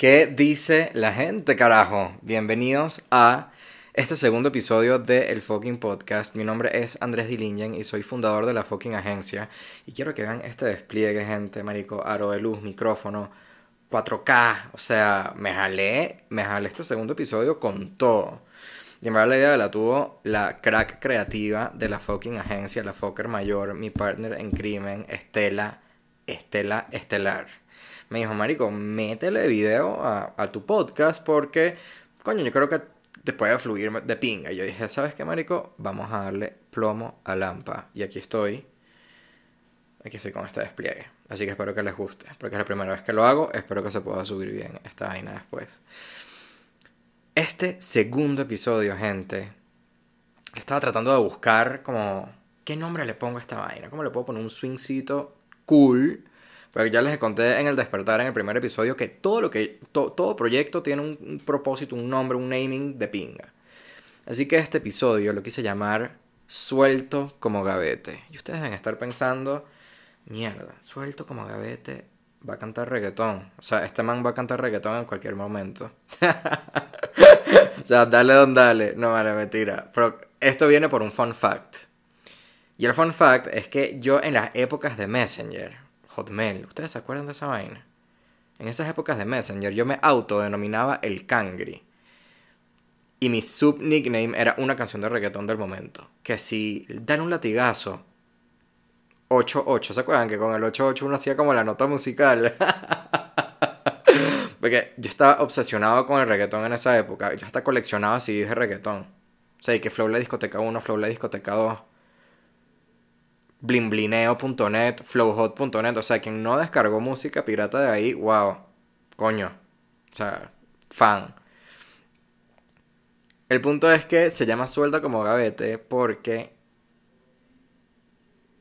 ¿Qué dice la gente, carajo? Bienvenidos a este segundo episodio de El Fucking Podcast. Mi nombre es Andrés Dilingen y soy fundador de la Fucking Agencia. Y quiero que vean este despliegue, gente, marico, aro de luz, micrófono, 4K. O sea, me jalé, me jalé este segundo episodio con todo. Y verdad la idea la tuvo la crack creativa de la fucking agencia, la Fokker Mayor, mi partner en crimen, Estela, Estela Estelar me dijo, Marico, métele video a, tu podcast porque, coño, yo creo que te puede fluir de pinga. Y yo dije, ¿sabes qué, Marico? Vamos a darle plomo a Lampa. Y aquí estoy. Aquí estoy con este despliegue. Así que espero que les guste. Porque es la primera vez que lo hago. Espero que se pueda subir bien esta vaina después. Este segundo episodio, gente. Estaba tratando de buscar como... ¿Qué nombre le pongo a esta vaina? ¿Cómo le puedo poner un swingcito cool? Pero ya les conté en el despertar, en el primer episodio, que todo lo que. todo proyecto tiene un, propósito, un nombre, un naming de pinga. Así que este episodio lo quise llamar Suelto como gavete. Y ustedes deben estar pensando. Mierda, suelto como gavete. Va a cantar reggaetón. O sea, este man va a cantar reggaetón en cualquier momento. o sea, dale don dale. No vale, mentira. Pero esto viene por un fun fact. Y el fun fact es que yo en las épocas de Messenger, Hotmail. ¿Ustedes se acuerdan de esa vaina? En esas épocas de Messenger yo me autodenominaba el Cangri. Y mi sub nickname era una canción de reggaetón del momento. Que si dan un latigazo 8-8, ¿se acuerdan que con el 8-8 uno hacía como la nota musical? Porque yo estaba obsesionado con el reggaetón en esa época. Yo hasta coleccionaba CDs de reggaetón. O sea, y que Flow la discoteca 1, Flow la discoteca 2 blimblineo.net, flowhot.net. O sea, quien no descargó música pirata de ahí, wow, coño. O sea, fan. El punto es que se llama suelta como gavete porque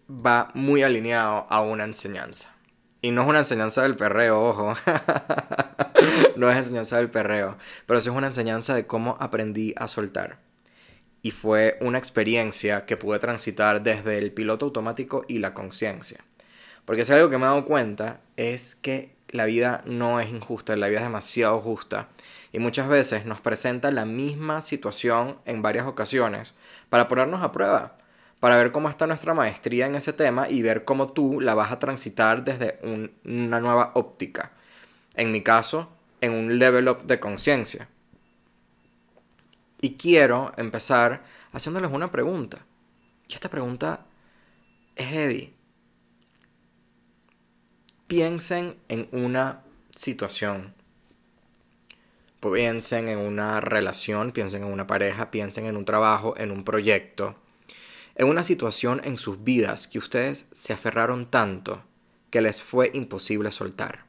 va muy alineado a una enseñanza. Y no es una enseñanza del perreo, ojo. no es enseñanza del perreo. Pero sí es una enseñanza de cómo aprendí a soltar y fue una experiencia que pude transitar desde el piloto automático y la conciencia. Porque si algo que me he dado cuenta es que la vida no es injusta, la vida es demasiado justa y muchas veces nos presenta la misma situación en varias ocasiones para ponernos a prueba, para ver cómo está nuestra maestría en ese tema y ver cómo tú la vas a transitar desde una nueva óptica. En mi caso, en un level up de conciencia. Y quiero empezar haciéndoles una pregunta. Y esta pregunta es heavy. Piensen en una situación. Piensen en una relación, piensen en una pareja, piensen en un trabajo, en un proyecto. En una situación en sus vidas que ustedes se aferraron tanto que les fue imposible soltar.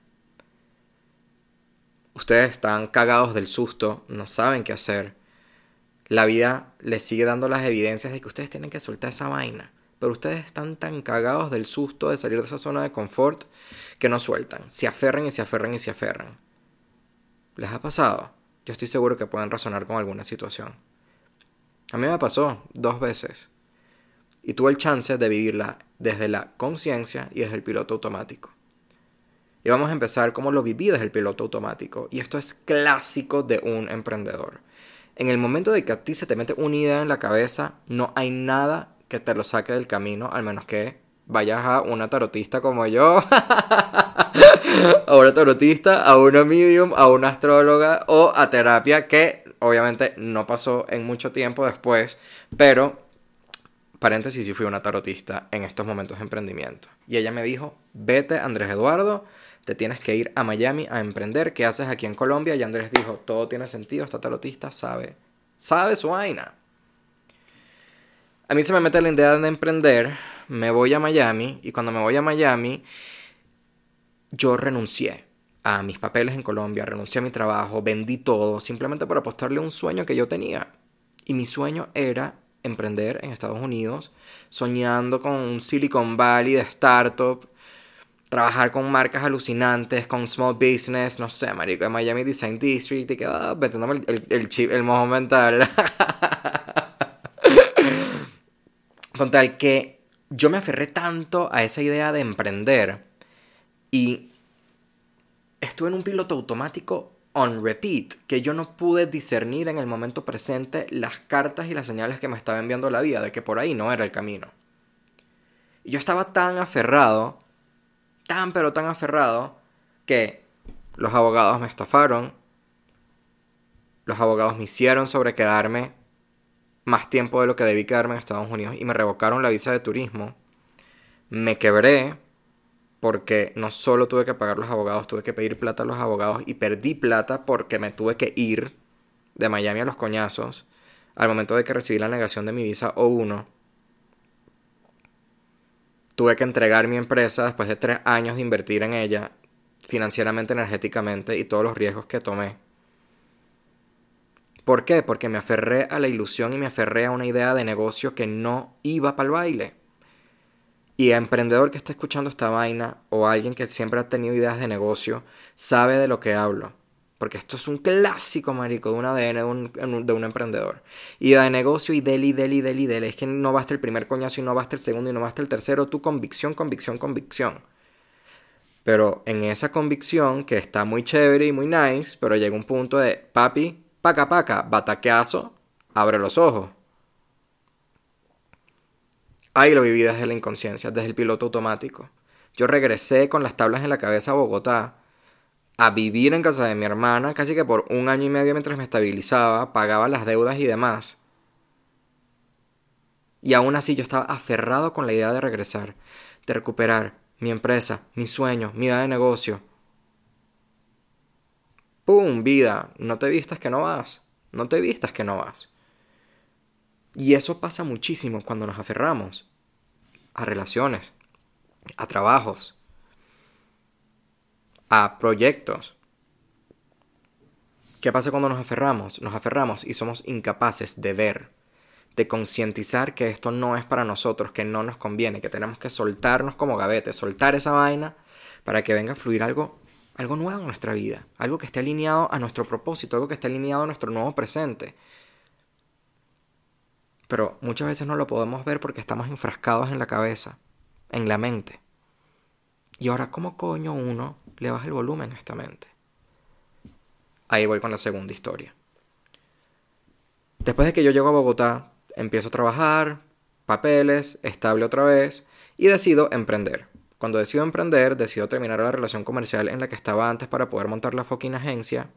Ustedes están cagados del susto, no saben qué hacer la vida les sigue dando las evidencias de que ustedes tienen que soltar esa vaina. Pero ustedes están tan cagados del susto de salir de esa zona de confort que no sueltan. Se aferran y se aferran y se aferran. ¿Les ha pasado? Yo estoy seguro que pueden razonar con alguna situación. A mí me pasó dos veces. Y tuve el chance de vivirla desde la conciencia y desde el piloto automático. Y vamos a empezar como lo viví desde el piloto automático. Y esto es clásico de un emprendedor en el momento de que a ti se te mete una idea en la cabeza, no hay nada que te lo saque del camino, al menos que vayas a una tarotista como yo, a una tarotista, a una medium, a una astróloga o a terapia, que obviamente no pasó en mucho tiempo después, pero paréntesis, sí fui una tarotista en estos momentos de emprendimiento. Y ella me dijo, vete Andrés Eduardo, te tienes que ir a Miami a emprender. ¿Qué haces aquí en Colombia? Y Andrés dijo, todo tiene sentido, esta tarotista sabe, sabe su vaina. A mí se me mete la idea de emprender, me voy a Miami y cuando me voy a Miami, yo renuncié a mis papeles en Colombia, renuncié a mi trabajo, vendí todo, simplemente por apostarle un sueño que yo tenía. Y mi sueño era emprender en Estados Unidos, soñando con un Silicon Valley de startup, trabajar con marcas alucinantes, con small business, no sé, marico, de Miami Design District, y que, ah, el, el, chip, el mojo mental. con tal que yo me aferré tanto a esa idea de emprender y estuve en un piloto automático on repeat, que yo no pude discernir en el momento presente las cartas y las señales que me estaba enviando la vida de que por ahí no era el camino. Y yo estaba tan aferrado, tan pero tan aferrado, que los abogados me estafaron, los abogados me hicieron sobre quedarme más tiempo de lo que debí quedarme en Estados Unidos y me revocaron la visa de turismo. Me quebré porque no solo tuve que pagar los abogados, tuve que pedir plata a los abogados y perdí plata porque me tuve que ir de Miami a los coñazos al momento de que recibí la negación de mi visa O1. Tuve que entregar mi empresa después de tres años de invertir en ella financieramente, energéticamente y todos los riesgos que tomé. ¿Por qué? Porque me aferré a la ilusión y me aferré a una idea de negocio que no iba para el baile. Y a emprendedor que está escuchando esta vaina o alguien que siempre ha tenido ideas de negocio, sabe de lo que hablo. Porque esto es un clásico, marico, de un ADN de un, de un emprendedor. Y de negocio y deli, deli, deli, deli. Es que no basta el primer coñazo y no basta el segundo y no basta el tercero. Tu convicción, convicción, convicción. Pero en esa convicción, que está muy chévere y muy nice, pero llega un punto de, papi, paca, paca, bataqueazo, abre los ojos. Ahí lo viví desde la inconsciencia, desde el piloto automático. Yo regresé con las tablas en la cabeza a Bogotá a vivir en casa de mi hermana casi que por un año y medio mientras me estabilizaba, pagaba las deudas y demás. Y aún así yo estaba aferrado con la idea de regresar, de recuperar mi empresa, mi sueño, mi idea de negocio. ¡Pum! Vida, no te vistas que no vas. No te vistas que no vas. Y eso pasa muchísimo cuando nos aferramos a relaciones, a trabajos, a proyectos. ¿Qué pasa cuando nos aferramos? Nos aferramos y somos incapaces de ver, de concientizar que esto no es para nosotros, que no nos conviene, que tenemos que soltarnos como gavetes, soltar esa vaina para que venga a fluir algo, algo nuevo en nuestra vida, algo que esté alineado a nuestro propósito, algo que esté alineado a nuestro nuevo presente. Pero muchas veces no lo podemos ver porque estamos enfrascados en la cabeza, en la mente. Y ahora, ¿cómo coño uno le baja el volumen a esta mente? Ahí voy con la segunda historia. Después de que yo llego a Bogotá, empiezo a trabajar, papeles, estable otra vez, y decido emprender. Cuando decido emprender, decido terminar la relación comercial en la que estaba antes para poder montar la fucking agencia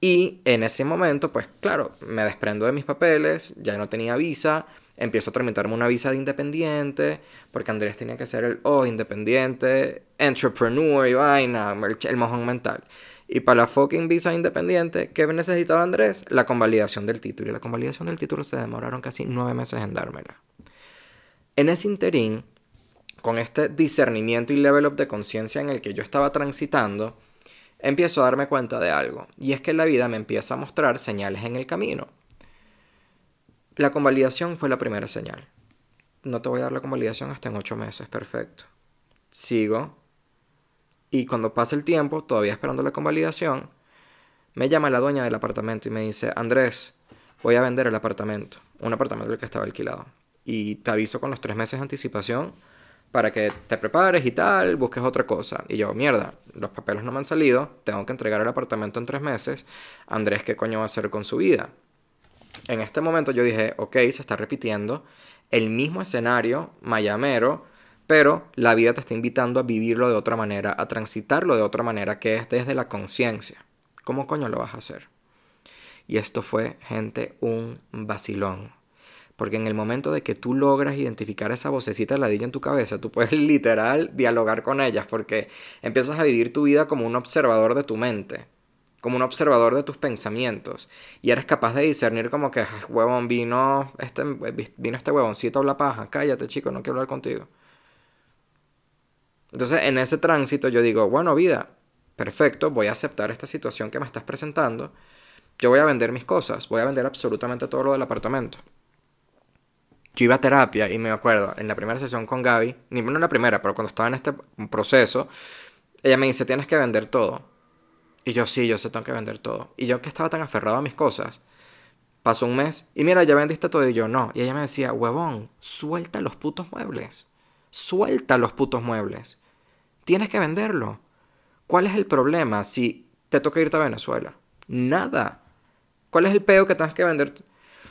y en ese momento, pues claro, me desprendo de mis papeles, ya no tenía visa, empiezo a tramitarme una visa de independiente, porque Andrés tenía que ser el oh, independiente, entrepreneur y vaina, el, mojón mental. Y para la fucking visa independiente, ¿qué necesitaba Andrés? La convalidación del título. Y la convalidación del título se demoraron casi nueve meses en dármela. En ese interín, con este discernimiento y level up de conciencia en el que yo estaba transitando, empiezo a darme cuenta de algo, y es que la vida me empieza a mostrar señales en el camino. La convalidación fue la primera señal. No te voy a dar la convalidación hasta en ocho meses, perfecto. Sigo. Y cuando pasa el tiempo, todavía esperando la convalidación, me llama la dueña del apartamento y me dice, Andrés, voy a vender el apartamento, un apartamento del que estaba alquilado. Y te aviso con los tres meses de anticipación para que te prepares y tal, busques otra cosa. Y yo, mierda, los papeles no me han salido, tengo que entregar el apartamento en tres meses. Andrés, ¿qué coño va a hacer con su vida? En este momento yo dije, ok, se está repitiendo el mismo escenario mayamero, pero la vida te está invitando a vivirlo de otra manera, a transitarlo de otra manera, que es desde la conciencia. ¿Cómo coño lo vas a hacer? Y esto fue, gente, un vacilón. Porque en el momento de que tú logras identificar esa vocecita ladilla en tu cabeza, tú puedes literal dialogar con ellas porque empiezas a vivir tu vida como un observador de tu mente, como un observador de tus pensamientos. Y eres capaz de discernir como que, huevón, vino este, vino este huevoncito a la paja, cállate chico, no quiero hablar contigo. Entonces en ese tránsito yo digo, bueno vida, perfecto, voy a aceptar esta situación que me estás presentando. Yo voy a vender mis cosas, voy a vender absolutamente todo lo del apartamento yo iba a terapia y me acuerdo, en la primera sesión con Gaby, ni no en la primera, pero cuando estaba en este proceso, ella me dice, tienes que vender todo. Y yo, sí, yo sé, tengo que vender todo. Y yo que estaba tan aferrado a mis cosas, pasó un mes y mira, ya vendiste todo y yo no. Y ella me decía, huevón, suelta los putos muebles. Suelta los putos muebles. Tienes que venderlo. ¿Cuál es el problema si te toca irte a Venezuela. Nada. ¿Cuál es el peo que tienes que vender?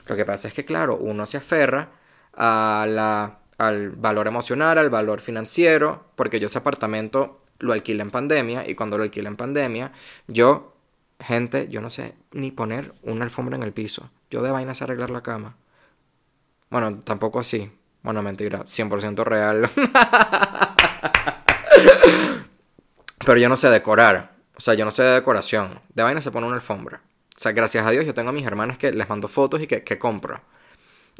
Lo que pasa es que, claro, uno se aferra a la, al valor emocional, al valor financiero, porque yo ese apartamento lo alquilé en pandemia y cuando lo alquilé en pandemia, yo, gente, yo no sé ni poner una alfombra en el piso. Yo de vainas arreglar la cama. Bueno, tampoco así. Bueno, mentira, 100% real. Pero yo no sé decorar. O sea, yo no sé de decoración. De vaina se pone una alfombra. O sea, gracias a Dios yo tengo a mis hermanas que les mando fotos y que, que compro.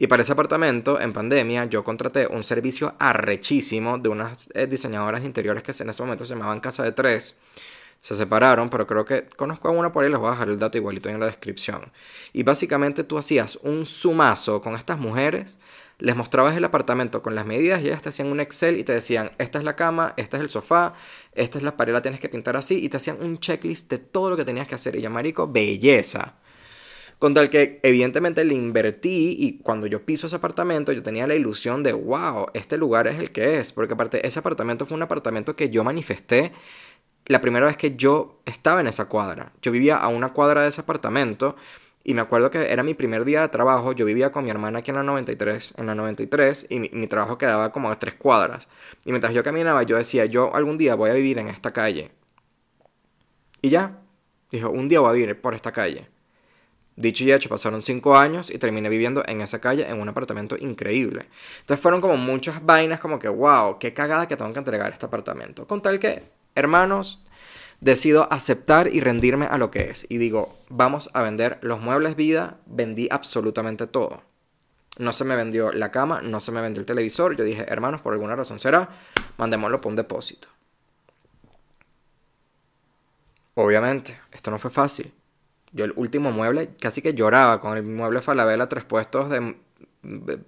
Y para ese apartamento, en pandemia, yo contraté un servicio arrechísimo de unas eh, diseñadoras interiores que en ese momento se llamaban Casa de Tres. Se separaron, pero creo que conozco a una por ahí, les voy a dejar el dato igualito en la descripción. Y básicamente tú hacías un sumazo con estas mujeres les mostrabas el apartamento con las medidas y ellas te hacían un Excel y te decían, esta es la cama, este es el sofá, esta es la pared, la tienes que pintar así, y te hacían un checklist de todo lo que tenías que hacer. Y ya, marico, belleza. Con tal que evidentemente le invertí y cuando yo piso ese apartamento yo tenía la ilusión de, wow, este lugar es el que es. Porque aparte ese apartamento fue un apartamento que yo manifesté la primera vez que yo estaba en esa cuadra. Yo vivía a una cuadra de ese apartamento y me acuerdo que era mi primer día de trabajo, yo vivía con mi hermana aquí en la 93, en la 93, y mi, trabajo quedaba como a tres cuadras. Y mientras yo caminaba, yo decía, yo algún día voy a vivir en esta calle. Y ya, dijo, un día voy a vivir por esta calle. Dicho y hecho, pasaron cinco años y terminé viviendo en esa calle en un apartamento increíble. Entonces fueron como muchas vainas como que, wow, qué cagada que tengo que entregar este apartamento. Con tal que, hermanos, decido aceptar y rendirme a lo que es. Y digo, vamos a vender los muebles vida, vendí absolutamente todo. No se me vendió la cama, no se me vendió el televisor. Yo dije, hermanos, por alguna razón será, mandémoslo por un depósito. Obviamente, esto no fue fácil. Yo el último mueble casi que lloraba con el mueble Falabella tres puestos de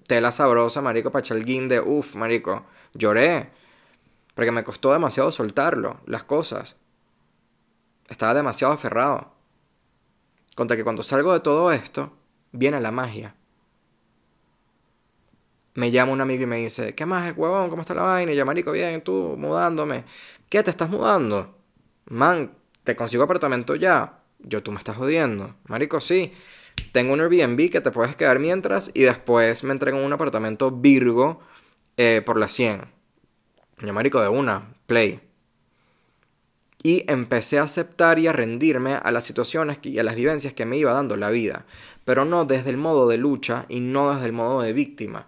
tela sabrosa, marico, para echar guinde. Uf, marico, lloré. Porque me costó demasiado soltarlo, las cosas. Estaba demasiado aferrado. Contra que cuando salgo de todo esto, viene la magia. Me llama un amigo y me dice, ¿qué más el huevón? ¿Cómo está la vaina? Y yo, marico, bien, tú, mudándome. ¿Qué, te estás mudando? Man, ¿te consigo apartamento ya? Yo, tú me estás jodiendo. Marico, sí. Tengo un Airbnb que te puedes quedar mientras y después me entregan un apartamento Virgo eh, por la 100. Yo, marico, de una, play y empecé a aceptar y a rendirme a las situaciones y a las vivencias que me iba dando la vida, pero no desde el modo de lucha y no desde el modo de víctima.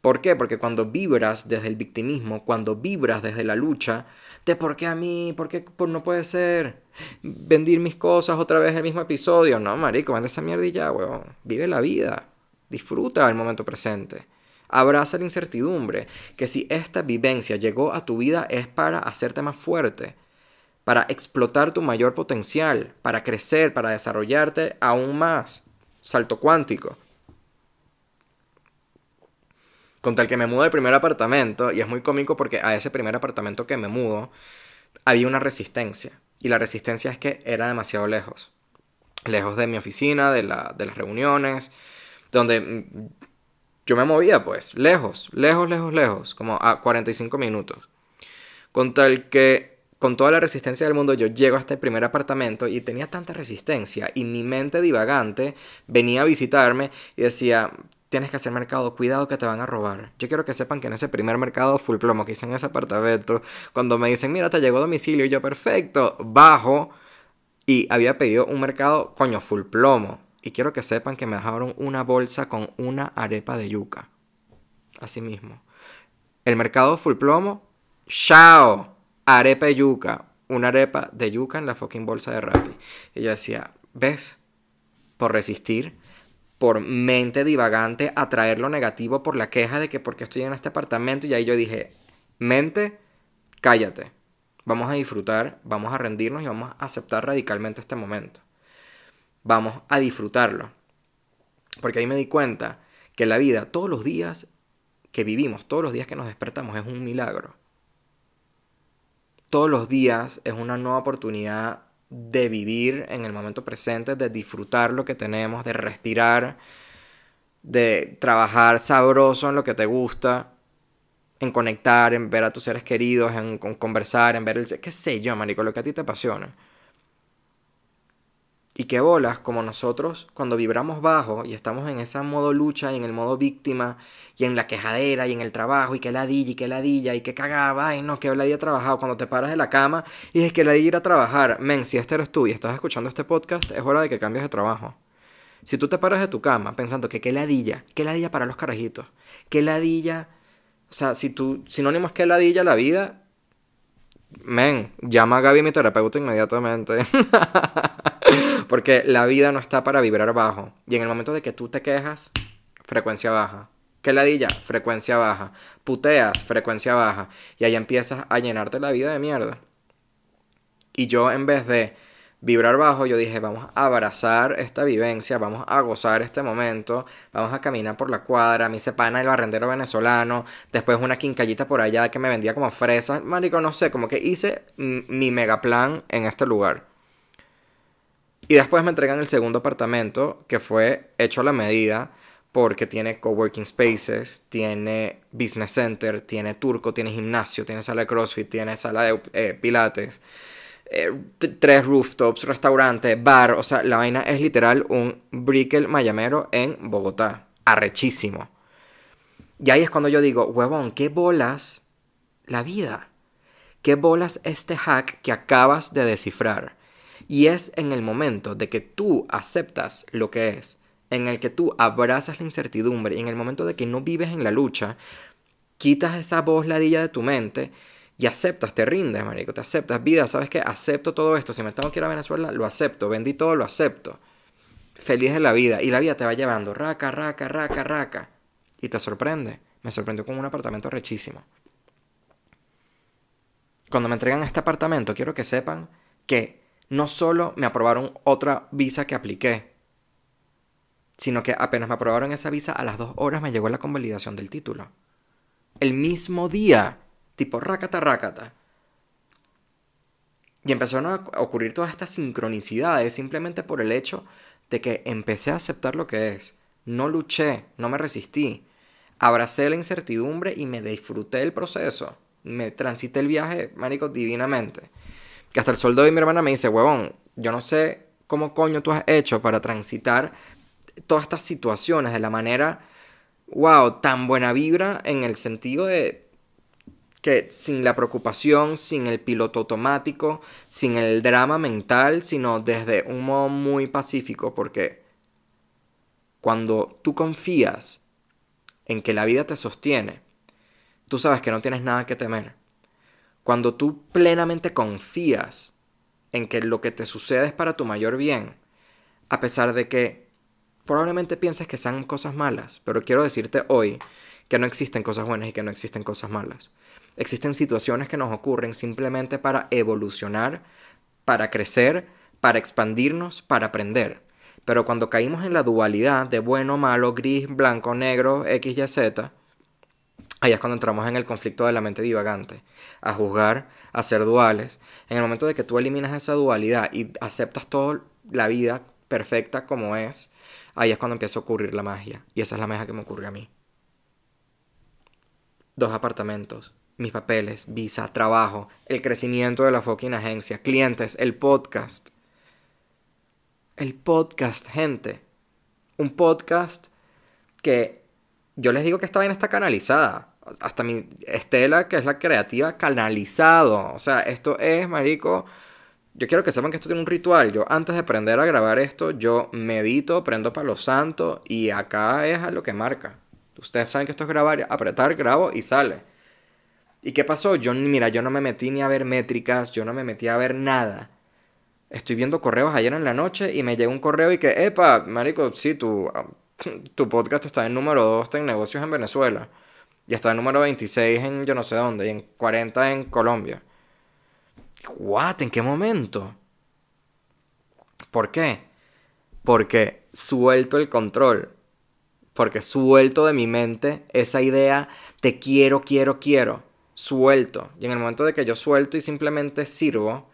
¿Por qué? Porque cuando vibras desde el victimismo, cuando vibras desde la lucha, de por qué a mí, por qué no puede ser, vendir mis cosas otra vez el mismo episodio, no, marico, vende esa mierda y ya, weón, vive la vida, disfruta el momento presente. Abraza la incertidumbre, que si esta vivencia llegó a tu vida es para hacerte más fuerte, para explotar tu mayor potencial, para crecer, para desarrollarte aún más. Salto cuántico. Con tal que me mudo del primer apartamento, y es muy cómico porque a ese primer apartamento que me mudo había una resistencia. Y la resistencia es que era demasiado lejos. Lejos de mi oficina, de, de las reuniones, donde yo me movía pues, lejos, lejos, lejos, lejos, como a 45 minutos. Con tal que con toda la resistencia del mundo, yo llego a este primer apartamento y tenía tanta resistencia y mi mente divagante venía a visitarme y decía, tienes que hacer mercado, cuidado que te van a robar. Yo quiero que sepan que en ese primer mercado full plomo que hice en ese apartamento, cuando me dicen, mira, te llegó a domicilio, y yo, perfecto, bajo y había pedido un mercado, coño, full plomo. Y quiero que sepan que me dejaron una bolsa con una arepa de yuca. Así mismo. El mercado full plomo, chao arepa de yuca, una arepa de yuca en la fucking bolsa de Rappi. Y yo decía, ¿ves? Por resistir, por mente divagante, atraer lo negativo por la queja de que porque estoy en este apartamento. Y ahí yo dije, mente, cállate. Vamos a disfrutar, vamos a rendirnos y vamos a aceptar radicalmente este momento. Vamos a disfrutarlo. Porque ahí me di cuenta que la vida, todos los días que vivimos, todos los días que nos despertamos, es un milagro todos los días es una nueva oportunidad de vivir en el momento presente, de disfrutar lo que tenemos, de respirar, de trabajar sabroso en lo que te gusta, en conectar, en ver a tus seres queridos, en, conversar, en ver el... qué sé yo, marico, lo que a ti te apasiona. Y qué bolas, como nosotros cuando vibramos bajo y estamos en ese modo lucha y en el modo víctima y en la quejadera y en el trabajo y que ladilla y que ladilla y que cagaba, ay no, que ladilla trabajado. Cuando te paras de la cama y es que ladilla ir a trabajar, men, si este eres tú y estás escuchando este podcast, es hora de que cambies de trabajo. Si tú te paras de tu cama pensando que qué ladilla, qué ladilla para los carajitos, qué ladilla, o sea, si tú, sinónimo es que ladilla la vida, men, llama a Gaby mi terapeuta inmediatamente. Porque la vida no está para vibrar bajo. Y en el momento de que tú te quejas, frecuencia baja. ¿Qué ladilla? Frecuencia baja. Puteas, frecuencia baja. Y ahí empiezas a llenarte la vida de mierda. Y yo en vez de vibrar bajo, yo dije, vamos a abrazar esta vivencia, vamos a gozar este momento, vamos a caminar por la cuadra, mi sepana el barrendero venezolano, después una quincallita por allá que me vendía como fresas, marico, no sé, como que hice mi mega plan en este lugar. Y después me entregan el segundo apartamento, que fue hecho a la medida, porque tiene coworking spaces, tiene business center, tiene turco, tiene gimnasio, tiene sala de CrossFit, tiene sala de eh, pilates, eh, tres rooftops, restaurante, bar. O sea, la vaina es literal un Brickell mayamero en Bogotá. Arrechísimo. Y ahí es cuando yo digo, huevón, ¿qué bolas la vida? ¿Qué bolas este hack que acabas de descifrar? Y es en el momento de que tú aceptas lo que es, en el que tú abrazas la incertidumbre y en el momento de que no vives en la lucha, quitas esa voz ladilla de tu mente y aceptas, te rindes, marico, te aceptas, vida, ¿sabes qué? Acepto todo esto, si me tengo que ir a Venezuela, lo acepto, vendí todo, lo acepto. Feliz de la vida y la vida te va llevando raca, raca, raca, raca y te sorprende. Me sorprendió con un apartamento rechísimo. Cuando me entregan este apartamento, quiero que sepan que no solo me aprobaron otra visa que apliqué, sino que apenas me aprobaron esa visa, a las dos horas me llegó la convalidación del título. El mismo día, tipo rácata, rácata. Y empezaron a ocurrir todas estas sincronicidades simplemente por el hecho de que empecé a aceptar lo que es. No luché, no me resistí. Abracé la incertidumbre y me disfruté el proceso. Me transité el viaje, marico, divinamente. Que hasta el sol de mi hermana me dice, huevón, yo no sé cómo coño tú has hecho para transitar todas estas situaciones de la manera, wow, tan buena vibra en el sentido de que sin la preocupación, sin el piloto automático, sin el drama mental, sino desde un modo muy pacífico, porque cuando tú confías en que la vida te sostiene, tú sabes que no tienes nada que temer. Cuando tú plenamente confías en que lo que te sucede es para tu mayor bien, a pesar de que probablemente pienses que sean cosas malas, pero quiero decirte hoy que no existen cosas buenas y que no existen cosas malas. Existen situaciones que nos ocurren simplemente para evolucionar, para crecer, para expandirnos, para aprender. Pero cuando caímos en la dualidad de bueno, malo, gris, blanco, negro, X, Y, Z, Ahí es cuando entramos en el conflicto de la mente divagante, a juzgar, a ser duales. En el momento de que tú eliminas esa dualidad y aceptas toda la vida perfecta como es, ahí es cuando empieza a ocurrir la magia. Y esa es la magia que me ocurre a mí. Dos apartamentos, mis papeles, visa, trabajo, el crecimiento de la fucking agencia, clientes, el podcast. El podcast, gente. Un podcast que yo les digo que esta vaina está canalizada hasta mi Estela, que es la creativa, canalizado. O sea, esto es, marico. Yo quiero que sepan que esto tiene un ritual. Yo antes de aprender a grabar esto, yo medito, prendo para los santos y acá es a lo que marca. Ustedes saben que esto es grabar, apretar, grabo y sale. ¿Y qué pasó? Yo, mira, yo no me metí ni a ver métricas, yo no me metí a ver nada. Estoy viendo correos ayer en la noche y me llega un correo y que, epa, marico, sí, tu, tu podcast está en número 2 en negocios en Venezuela. Y está el número 26 en yo no sé dónde. Y en 40 en Colombia. ¿What? ¿En qué momento? ¿Por qué? Porque suelto el control. Porque suelto de mi mente esa idea de quiero, quiero, quiero. Suelto. Y en el momento de que yo suelto y simplemente sirvo,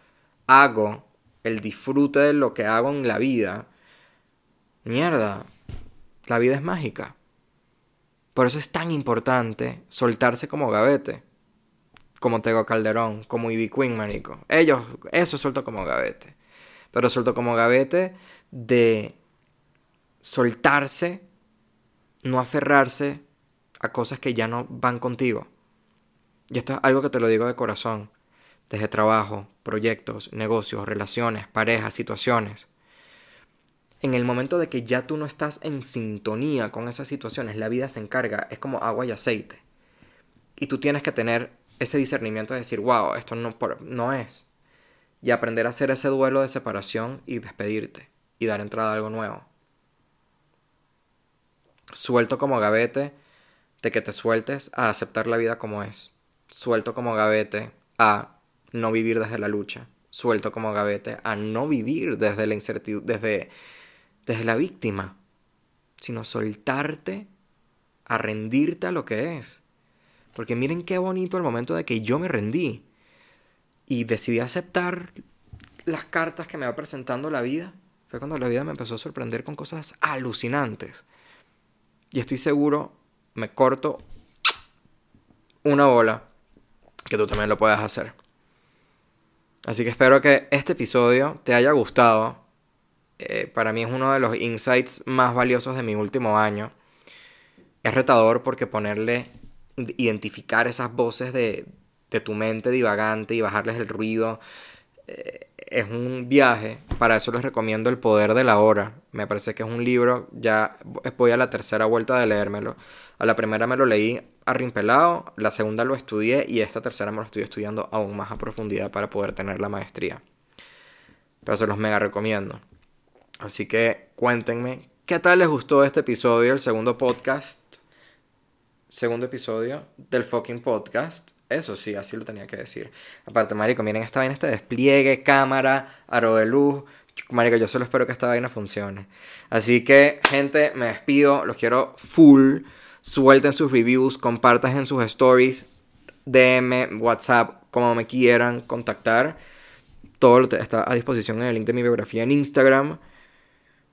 hago el disfrute de lo que hago en la vida. Mierda. La vida es mágica. Por eso es tan importante soltarse como gavete. Como Tego Calderón, como Ivy Queen, marico. Ellos, eso suelto como gavete. pero suelto como gavete de soltarse, no aferrarse a cosas que ya no van contigo. Y esto es algo que te lo digo de corazón, desde trabajo, proyectos, negocios, relaciones, parejas, situaciones. En el momento de que ya tú no estás en sintonía con esas situaciones, la vida se encarga, es como agua y aceite. Y tú tienes que tener ese discernimiento de decir, wow, esto no, no es. Y aprender a hacer ese duelo de separación y despedirte y dar entrada a algo nuevo. Suelto como gavete de que te sueltes a aceptar la vida como es. Suelto como gavete a no vivir desde la lucha. Suelto como gavete a no vivir desde la incertidumbre, desde, desde la víctima, sino soltarte a rendirte a lo que es. Porque miren qué bonito el momento de que yo me rendí y decidí aceptar las cartas que me va presentando la vida. Fue cuando la vida me empezó a sorprender con cosas alucinantes. Y estoy seguro, me corto una bola, que tú también lo puedas hacer. Así que espero que este episodio te haya gustado. Eh, para mí es uno de los insights más valiosos de mi último año. Es retador porque ponerle identificar esas voces de, tu mente divagante y bajarles el ruido. Eh, es un viaje, para eso les recomiendo El Poder de la Hora. Me parece que es un libro, ya voy a la tercera vuelta de leérmelo. A la primera me lo leí arrimpelado, la segunda lo estudié y esta tercera me lo estoy estudiando aún más a profundidad para poder tener la maestría. Pero se los mega recomiendo. Así que cuéntenme qué tal les gustó este episodio, el segundo podcast segundo episodio del fucking podcast. Eso sí, así lo tenía que decir. Aparte, marico, miren esta vaina, este despliegue, cámara, aro de luz. Marico, yo solo espero que esta vaina funcione. Así que, gente, me despido. Los quiero full. Suelten sus reviews, compartan en sus stories, DM, WhatsApp, como me quieran contactar. Todo está a disposición en el link de mi biografía en Instagram.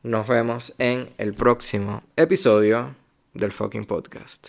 Nos vemos en el próximo episodio del fucking podcast.